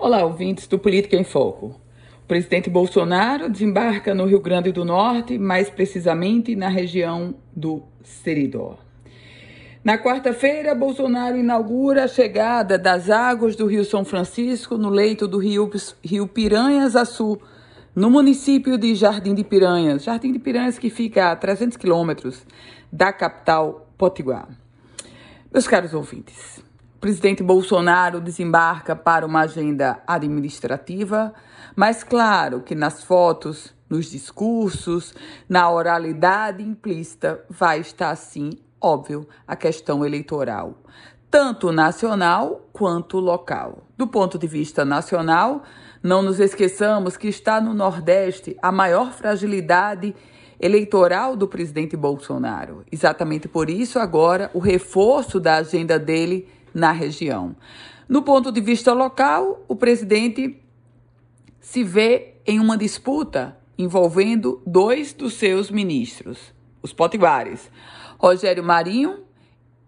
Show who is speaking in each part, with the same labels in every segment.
Speaker 1: Olá, ouvintes do Política em Foco. O presidente Bolsonaro desembarca no Rio Grande do Norte, mais precisamente na região do Seridó. Na quarta-feira, Bolsonaro inaugura a chegada das águas do Rio São Francisco no leito do Rio, Rio Piranhas Açu, no município de Jardim de Piranhas. Jardim de Piranhas que fica a 300 quilômetros da capital Potiguar. Meus caros ouvintes, presidente Bolsonaro desembarca para uma agenda administrativa, mas claro que nas fotos, nos discursos, na oralidade implícita vai estar sim, óbvio, a questão eleitoral, tanto nacional quanto local. Do ponto de vista nacional, não nos esqueçamos que está no Nordeste a maior fragilidade eleitoral do presidente Bolsonaro. Exatamente por isso, agora, o reforço da agenda dele na região. No ponto de vista local, o presidente se vê em uma disputa envolvendo dois dos seus ministros, os potiguares, Rogério Marinho,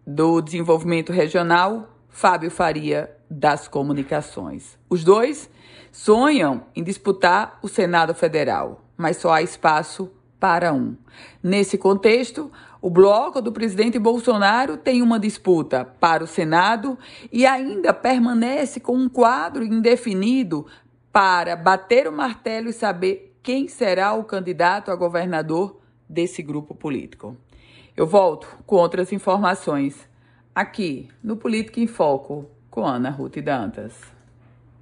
Speaker 1: do Desenvolvimento Regional, Fábio Faria, das Comunicações. Os dois sonham em disputar o Senado Federal, mas só há espaço para um. Nesse contexto, o bloco do presidente Bolsonaro tem uma disputa para o Senado e ainda permanece com um quadro indefinido para bater o martelo e saber quem será o candidato a governador desse grupo político. Eu volto com outras informações aqui no Política em Foco com Ana Ruth Dantas.